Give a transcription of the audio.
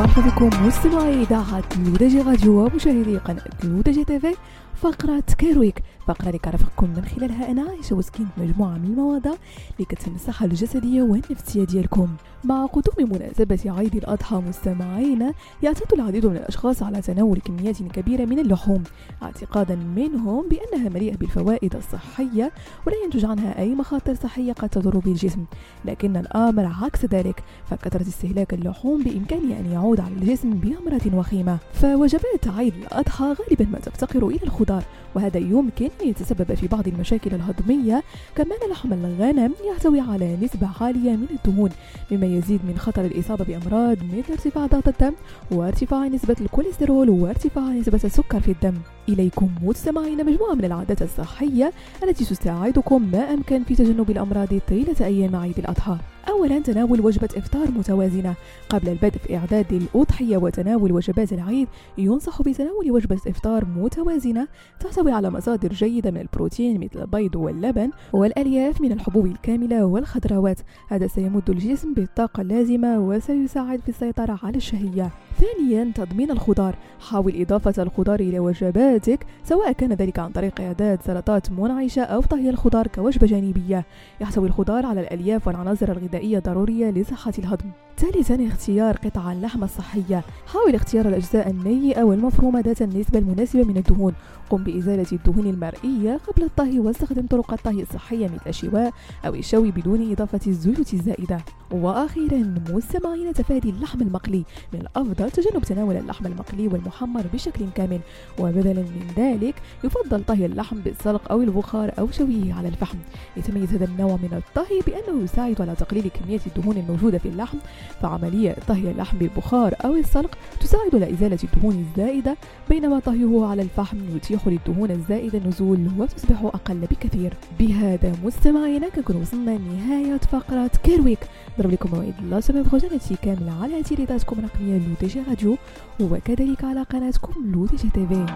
مرحبا بكم مستمعي إذاعة LODJ Radio ومشاهدي قناة LODJ TV فقرة Care Week فقرة اللي كنرافقكم من خلالها أنا عايشة بوسكين مجموعة من المواضيع اللي كتهم الصحة الجسدية والنفسية ديالكم. مع قدوم مناسبة عيد الأضحى مستمعينا يعتاد العديد من الأشخاص على تناول كميات كبيرة من اللحوم اعتقادا منهم بأنها مليئة بالفوائد الصحية ولا ينتج عنها أي مخاطر صحية قد تضر بالجسم. لكن الأمر عكس ذلك فكثرة استهلاك اللحوم بإمكانه أن يعود على الجسم بأمراض وخيمة فوجبات عيد الأضحى غالبا ما تفتقر إلى الخضار وهذا يمكن أن يتسبب في بعض المشاكل الهضمية كما أن لحم الغنم يحتوي على نسبة عالية من الدهون مما يزيد من خطر الإصابة بأمراض مثل ارتفاع ضغط الدم وارتفاع نسبة الكوليسترول وارتفاع نسبة السكر في الدم. إليكم مستمعين مجموعة من العادات الصحية التي تساعدكم ما أمكن في تجنب الأمراض طيلة أيام عيد الأضحى. أولا تناول وجبة إفطار متوازنة. قبل البدء في إعداد الأضحية وتناول وجبات العيد ينصح بتناول وجبة إفطار متوازنة تحتوي على مصادر جيدة من البروتين مثل البيض واللبن والألياف من الحبوب الكاملة والخضروات. هذا سيمد الجسم بالطاقة اللازمة وسيساعد في السيطرة على الشهية. ثانيا تضمين الخضار. حاول إضافة الخضار إلى وجباتك سواء كان ذلك عن طريق إعداد سلطات منعشة أو طهي الخضار كوجبة جانبية. يحتوي الخضار على الألياف والعناصر الغذائية ضرورية لصحة الهضم. ثالثا اختيار قطع اللحم الصحية. حاول اختيار الأجزاء النية أو المفرومة ذات النسبة المناسبة من الدهون. قم بإزالة الدهون المرئية قبل الطهي واستخدم طرق الطهي الصحية مثل الشواء أو الشوي بدون إضافة الزيوت الزائدة. وأخيرا مستمعين تفادي اللحم المقلي. من الأفضل تجنب تناول اللحم المقلي والمحمر بشكل كامل. وبدلا من ذلك يفضل طهي اللحم بالسلق أو البخار أو شوية على الفحم. يتميز هذا النوع من الطهي بأنه يساعد على تقليل كمية الدهون الموجودة في اللحم. فعملية طهي اللحم بالبخار أو السلق تساعد على إزالة الدهون الزائدة بينما طهيه على الفحم يتيح للدهون الزائدة النزول وتصبح أقل بكثير. بهذا مستمعينا كنكون وصلنا لنهاية فقرة Care Week. نضرب لكم موعد la semaine prochaine كاملة على تيليداتكم الرقمية LODJ Radio وكذلك على قناتكم لو تي جي تيفي.